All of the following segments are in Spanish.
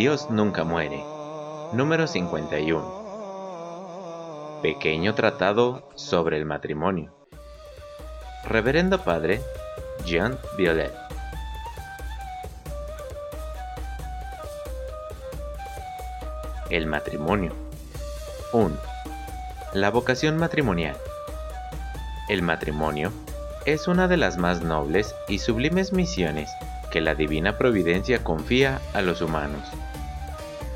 Dios nunca muere. Número 51. Pequeño tratado sobre el matrimonio. Reverendo Padre Jean Violet. El matrimonio. 1. La vocación matrimonial. El matrimonio es una de las más nobles y sublimes misiones que la divina providencia confía a los humanos.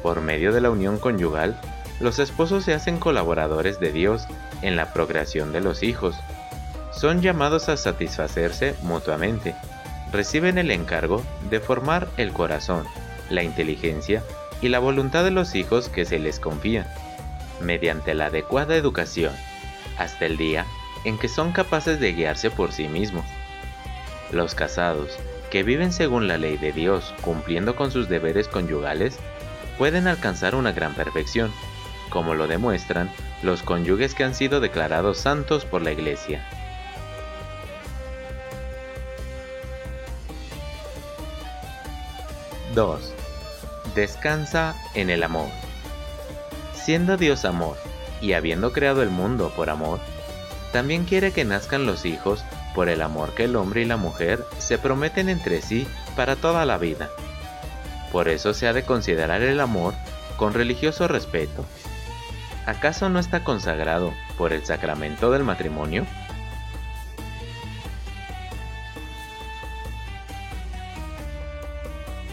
Por medio de la unión conyugal, los esposos se hacen colaboradores de Dios en la procreación de los hijos. Son llamados a satisfacerse mutuamente. Reciben el encargo de formar el corazón, la inteligencia y la voluntad de los hijos que se les confía, mediante la adecuada educación, hasta el día en que son capaces de guiarse por sí mismos. Los casados, que viven según la ley de Dios, cumpliendo con sus deberes conyugales, pueden alcanzar una gran perfección, como lo demuestran los cónyuges que han sido declarados santos por la Iglesia. (2) Descansa en el amor. Siendo Dios amor, y habiendo creado el mundo por amor, también quiere que nazcan los hijos por el amor que el hombre y la mujer se prometen entre sí para toda la vida. Por eso se ha de considerar el amor con religioso respeto. ¿Acaso no está consagrado por el sacramento del matrimonio?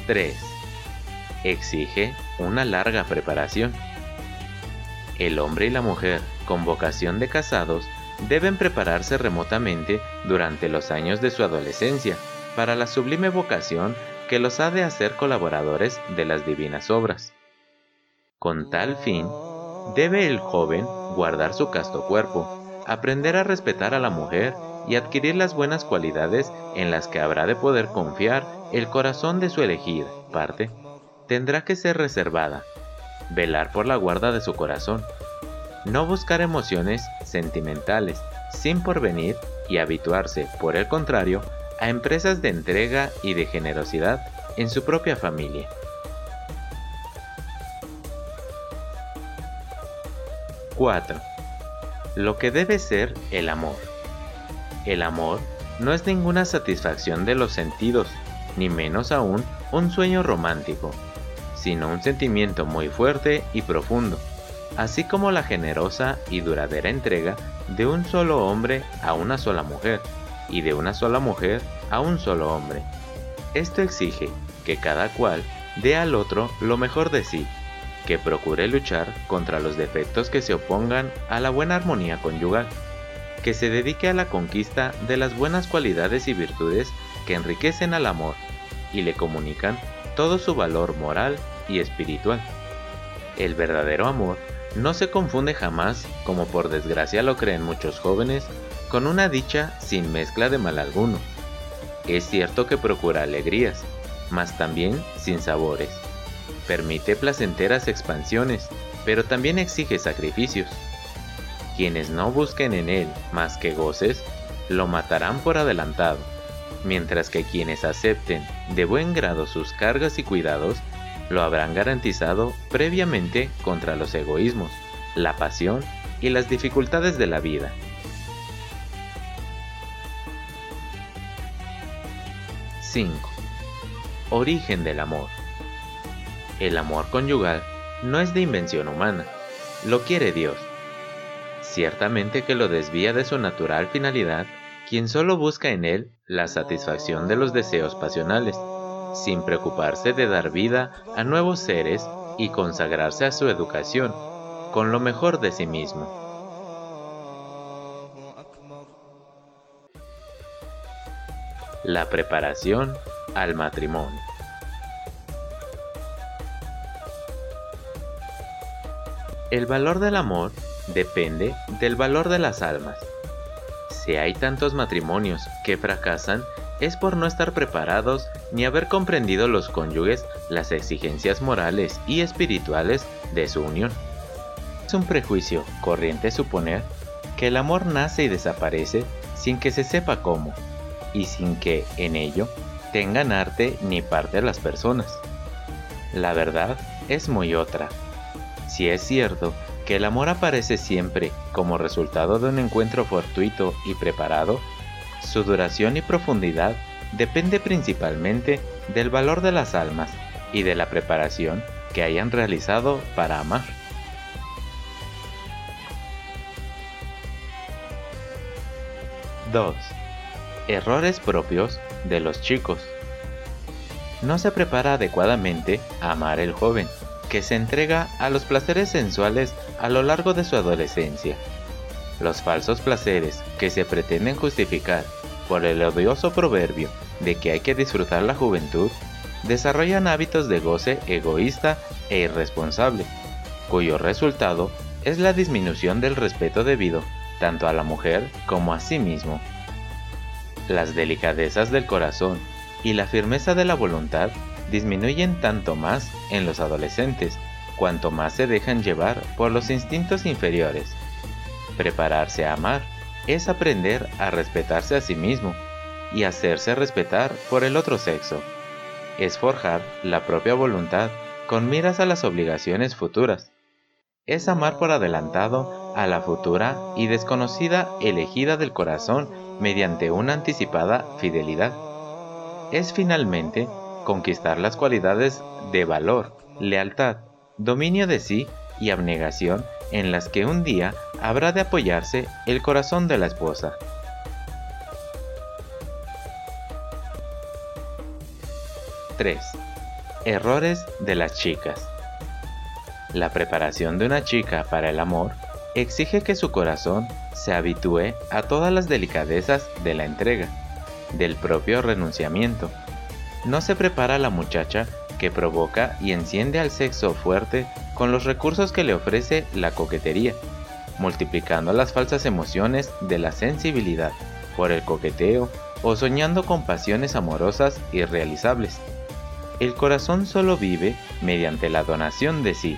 (3) Exige una larga preparación. El hombre y la mujer, con vocación de casados, deben prepararse remotamente durante los años de su adolescencia para la sublime vocación que los ha de hacer colaboradores de las divinas obras. Con tal fin, debe el joven guardar su casto cuerpo, aprender a respetar a la mujer y adquirir las buenas cualidades en las que habrá de poder confiar el corazón de su elegida parte. Tendrá que ser reservada, velar por la guarda de su corazón, no buscar emociones sentimentales sin porvenir y habituarse, por el contrario, a empresas de entrega y de generosidad en su propia familia. (4) Lo que debe ser el amor. El amor no es ninguna satisfacción de los sentidos, ni menos aún un sueño romántico, sino un sentimiento muy fuerte y profundo así como la generosa y duradera entrega de un solo hombre a una sola mujer y de una sola mujer a un solo hombre. Esto exige que cada cual dé al otro lo mejor de sí, que procure luchar contra los defectos que se opongan a la buena armonía conyugal, que se dedique a la conquista de las buenas cualidades y virtudes que enriquecen al amor y le comunican todo su valor moral y espiritual. El verdadero amor no se confunde jamás, como por desgracia lo creen muchos jóvenes, con una dicha sin mezcla de mal alguno. Es cierto que procura alegrías, mas también sin sabores. Permite placenteras expansiones, pero también exige sacrificios. Quienes no busquen en él más que goces, lo matarán por adelantado, mientras que quienes acepten de buen grado sus cargas y cuidados, lo habrán garantizado previamente contra los egoísmos, la pasión y las dificultades de la vida. (5) Origen del amor. El amor conyugal no es de invención humana, lo quiere Dios. Ciertamente que lo desvía de su natural finalidad quien solo busca en él la satisfacción de los deseos pasionales sin preocuparse de dar vida a nuevos seres y consagrarse a su educación con lo mejor de sí mismo. La preparación al matrimonio. El valor del amor depende del valor de las almas. Si hay tantos matrimonios que fracasan, es por no estar preparados ni haber comprendido los cónyuges las exigencias morales y espirituales de su unión. Es un prejuicio corriente suponer que el amor nace y desaparece sin que se sepa cómo, y sin que, en ello, tengan arte ni parte las personas. La verdad es muy otra. Si es cierto que el amor aparece siempre como resultado de un encuentro fortuito y preparado, su duración y profundidad depende principalmente del valor de las almas y de la preparación que hayan realizado para amar. 2. Errores propios de los chicos. No se prepara adecuadamente a amar el joven, que se entrega a los placeres sensuales a lo largo de su adolescencia. Los falsos placeres que se pretenden justificar por el odioso proverbio de que hay que disfrutar la juventud, desarrollan hábitos de goce egoísta e irresponsable, cuyo resultado es la disminución del respeto debido tanto a la mujer como a sí mismo. Las delicadezas del corazón y la firmeza de la voluntad disminuyen tanto más en los adolescentes cuanto más se dejan llevar por los instintos inferiores. Prepararse a amar es aprender a respetarse a sí mismo y hacerse respetar por el otro sexo. Es forjar la propia voluntad con miras a las obligaciones futuras. Es amar por adelantado a la futura y desconocida elegida del corazón mediante una anticipada fidelidad. Es finalmente conquistar las cualidades de valor, lealtad, dominio de sí y abnegación en las que un día habrá de apoyarse el corazón de la esposa. (3) Errores de las chicas. La preparación de una chica para el amor exige que su corazón se habitúe a todas las delicadezas de la entrega, del propio renunciamiento. No se prepara la muchacha que provoca y enciende al sexo fuerte con los recursos que le ofrece la coquetería, multiplicando las falsas emociones de la sensibilidad por el coqueteo o soñando con pasiones amorosas irrealizables. El corazón solo vive mediante la donación de sí,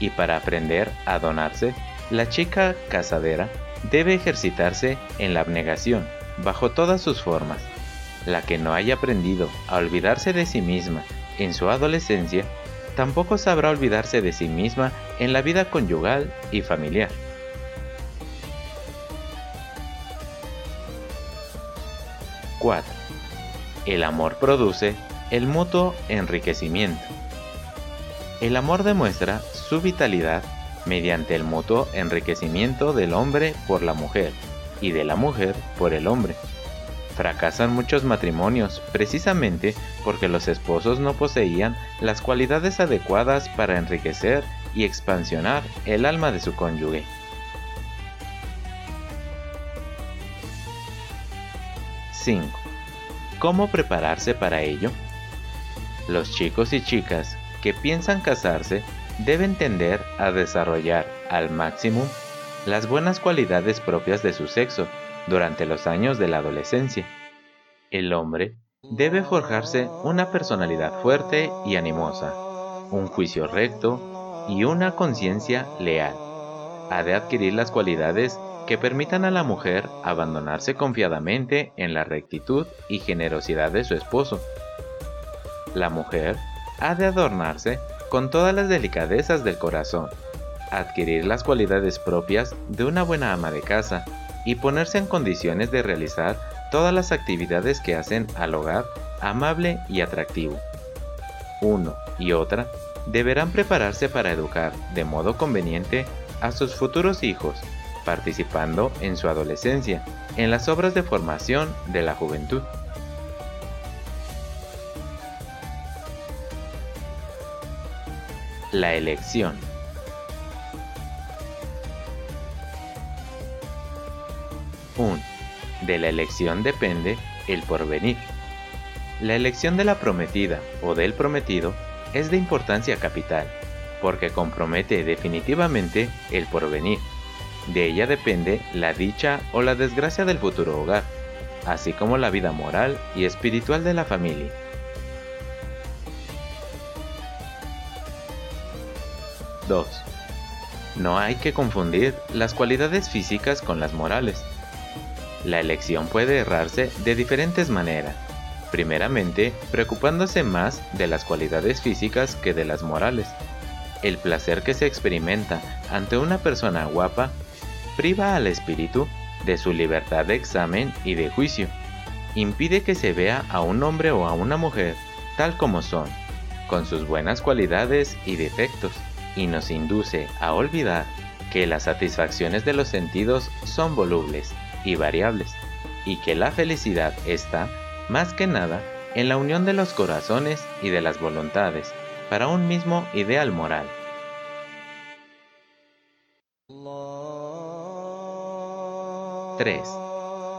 y para aprender a donarse la chica casadera debe ejercitarse en la abnegación, bajo todas sus formas. La que no haya aprendido a olvidarse de sí misma en su adolescencia, tampoco sabrá olvidarse de sí misma en la vida conyugal y familiar. (4) El amor produce el mutuo enriquecimiento. El amor demuestra su vitalidad mediante el mutuo enriquecimiento del hombre por la mujer y de la mujer por el hombre. Fracasan muchos matrimonios precisamente porque los esposos no poseían las cualidades adecuadas para enriquecer y expansionar el alma de su cónyuge. (5) ¿Cómo prepararse para ello? Los chicos y chicas que piensan casarse deben tender a desarrollar al máximo las buenas cualidades propias de su sexo durante los años de la adolescencia. El hombre debe forjarse una personalidad fuerte y animosa, un juicio recto y una conciencia leal. Ha de adquirir las cualidades que permitan a la mujer abandonarse confiadamente en la rectitud y generosidad de su esposo. La mujer ha de adornarse con todas las delicadezas del corazón, adquirir las cualidades propias de una buena ama de casa y ponerse en condiciones de realizar todas las actividades que hacen al hogar amable y atractivo. Uno y otra deberán prepararse para educar de modo conveniente a sus futuros hijos, participando en su adolescencia en las obras de formación de la juventud. La elección. Un, De la elección depende el porvenir. La elección de la prometida o del prometido es de importancia capital. porque compromete definitivamente el porvenir. De ella depende la dicha o la desgracia del futuro hogar, así como la vida moral y espiritual de la familia. 2. No hay que confundir las cualidades físicas con las morales. La elección puede errarse de diferentes maneras. Primeramente, preocupándose más de las cualidades físicas que de las morales. El placer que se experimenta ante una persona guapa priva al espíritu de su libertad de examen y de juicio. Impide que se vea a un hombre o a una mujer tal como son, con sus buenas cualidades y defectos, y nos induce a olvidar que las satisfacciones de los sentidos son volubles y variables, y que la felicidad está, más que nada, en la unión de los corazones y de las voluntades, para un mismo ideal moral. 3.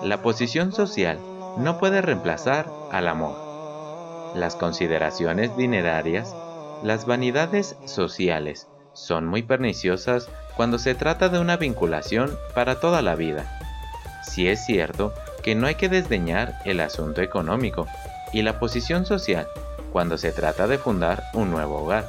La posición social no puede reemplazar al amor. Las consideraciones dinerarias, las vanidades sociales, son muy perniciosas cuando se trata de una vinculación para toda la vida. Si es cierto que no hay que desdeñar el asunto económico y la posición social cuando se trata de fundar un nuevo hogar.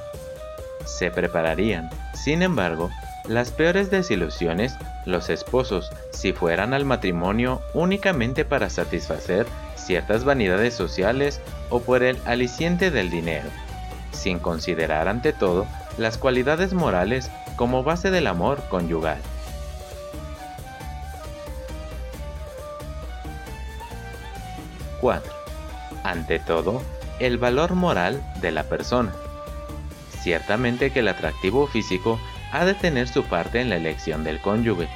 Se prepararían, sin embargo, las peores desilusiones los esposos si fueran al matrimonio únicamente para satisfacer ciertas vanidades sociales o por el aliciente del dinero, sin considerar ante todo las cualidades morales como base del amor conyugal. ¡4! Ante todo, el valor moral de la persona. Ciertamente que el atractivo físico ha de tener su parte en la elección del cónyuge,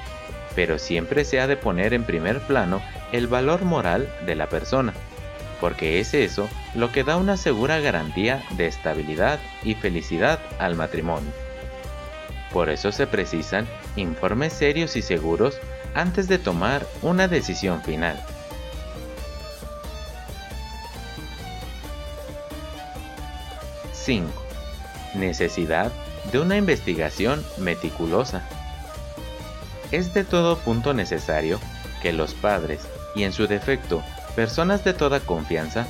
pero siempre se ha de poner en primer plano el valor moral de la persona, porque es eso lo que da una segura garantía de estabilidad y felicidad al matrimonio. Por eso se precisan informes serios y seguros antes de tomar una decisión final. 5. Necesidad de una investigación meticulosa. Es de todo punto necesario que los padres, y en su defecto personas de toda confianza,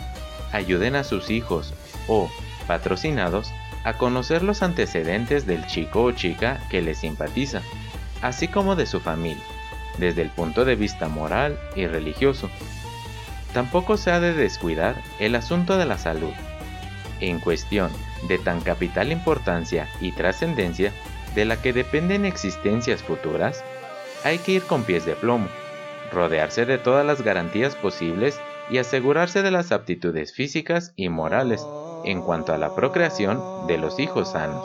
ayuden a sus hijos o patrocinados a conocer los antecedentes del chico o chica que les simpatiza, así como de su familia, desde el punto de vista moral y religioso. Tampoco se ha de descuidar el asunto de la salud. En cuestión de tan capital importancia y trascendencia de la que dependen existencias futuras, hay que ir con pies de plomo, rodearse de todas las garantías posibles y asegurarse de las aptitudes físicas y morales en cuanto a la procreación de los hijos sanos.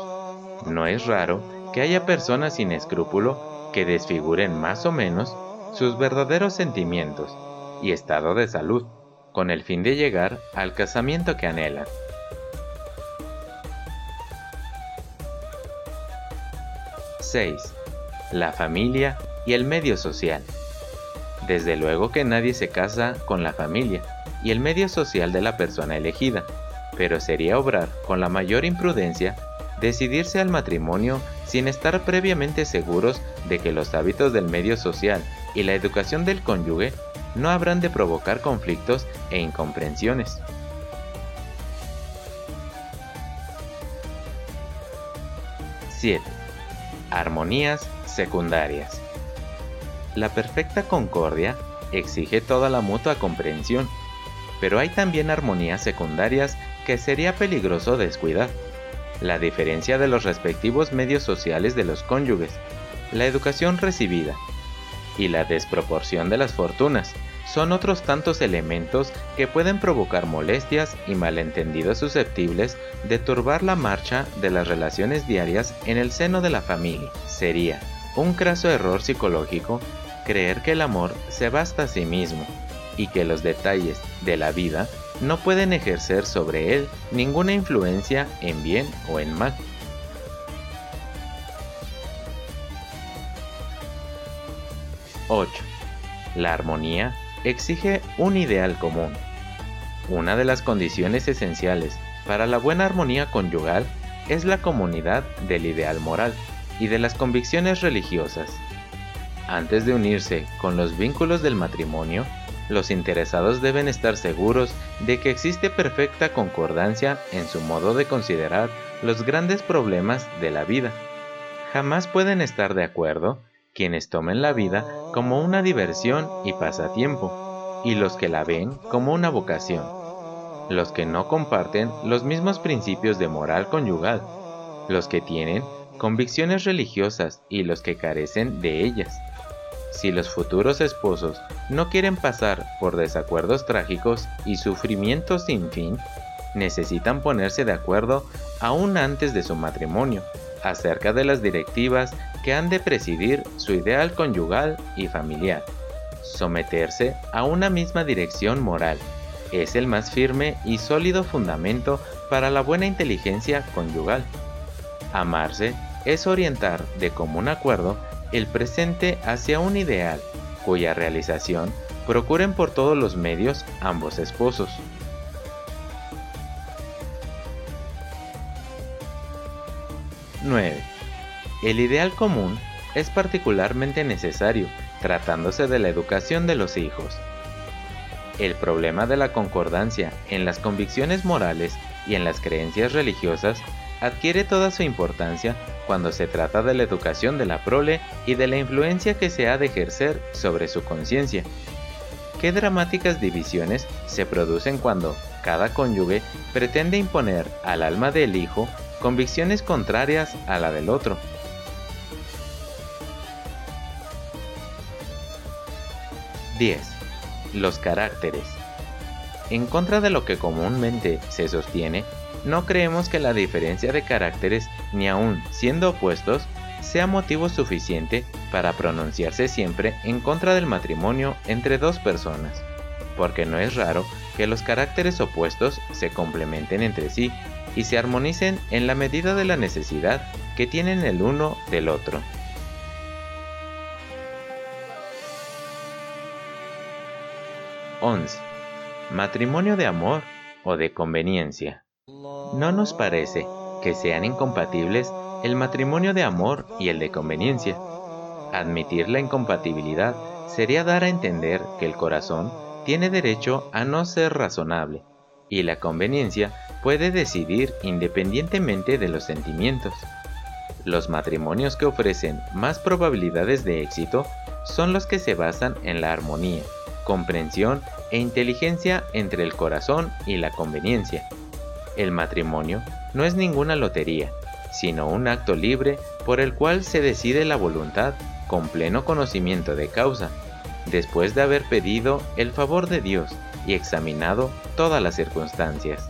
No es raro que haya personas sin escrúpulo que desfiguren más o menos sus verdaderos sentimientos y estado de salud, con el fin de llegar al casamiento que anhelan. 6. La familia y el medio social. Desde luego que nadie se casa con la familia y el medio social de la persona elegida, pero sería obrar con la mayor imprudencia decidirse al matrimonio sin estar previamente seguros de que los hábitos del medio social y la educación del cónyuge no habrán de provocar conflictos e incomprensiones. 7. Armonías secundarias. La perfecta concordia exige toda la mutua comprensión, pero hay también armonías secundarias que sería peligroso descuidar. La diferencia de los respectivos medios sociales de los cónyuges, la educación recibida y la desproporción de las fortunas son otros tantos elementos que pueden provocar molestias y malentendidos susceptibles de turbar la marcha de las relaciones diarias en el seno de la familia. Sería un craso error psicológico creer que el amor se basta a sí mismo y que los detalles de la vida no pueden ejercer sobre él ninguna influencia en bien o en mal. 8. La armonía exige un ideal común. Una de las condiciones esenciales para la buena armonía conyugal es la comunidad del ideal moral y de las convicciones religiosas. Antes de unirse con los vínculos del matrimonio, los interesados deben estar seguros de que existe perfecta concordancia en su modo de considerar los grandes problemas de la vida. Jamás pueden estar de acuerdo quienes tomen la vida como una diversión y pasatiempo, y los que la ven como una vocación. Los que no comparten los mismos principios de moral conyugal, los que tienen convicciones religiosas y los que carecen de ellas. Si los futuros esposos no quieren pasar por desacuerdos trágicos y sufrimientos sin fin, necesitan ponerse de acuerdo aún antes de su matrimonio acerca de las directivas que han de presidir su ideal conyugal y familiar. Someterse a una misma dirección moral es el más firme y sólido fundamento para la buena inteligencia conyugal. Amarse es orientar de común acuerdo el presente hacia un ideal cuya realización procuren por todos los medios ambos esposos. 9. El ideal común es particularmente necesario tratándose de la educación de los hijos. El problema de la concordancia en las convicciones morales y en las creencias religiosas adquiere toda su importancia cuando se trata de la educación de la prole y de la influencia que se ha de ejercer sobre su conciencia. Qué dramáticas divisiones se producen cuando cada cónyuge pretende imponer al alma del hijo convicciones contrarias a la del otro. (10) Los caracteres. En contra de lo que comúnmente se sostiene, no creemos que la diferencia de caracteres, ni aun siendo opuestos, sea motivo suficiente para pronunciarse siempre en contra del matrimonio entre dos personas, porque no es raro que los caracteres opuestos se complementen entre sí y se armonicen en la medida de la necesidad que tienen el uno del otro. (11) Matrimonio de amor o de conveniencia. No nos parece que sean incompatibles el matrimonio de amor y el de conveniencia. Admitir la incompatibilidad sería dar a entender que el corazón tiene derecho a no ser razonable y la conveniencia puede decidir independientemente de los sentimientos. Los matrimonios que ofrecen más probabilidades de éxito son los que se basan en la armonía, comprensión e inteligencia entre el corazón y la conveniencia. El matrimonio no es ninguna lotería, sino un acto libre por el cual se decide la voluntad con pleno conocimiento de causa, después de haber pedido el favor de Dios y examinado todas las circunstancias.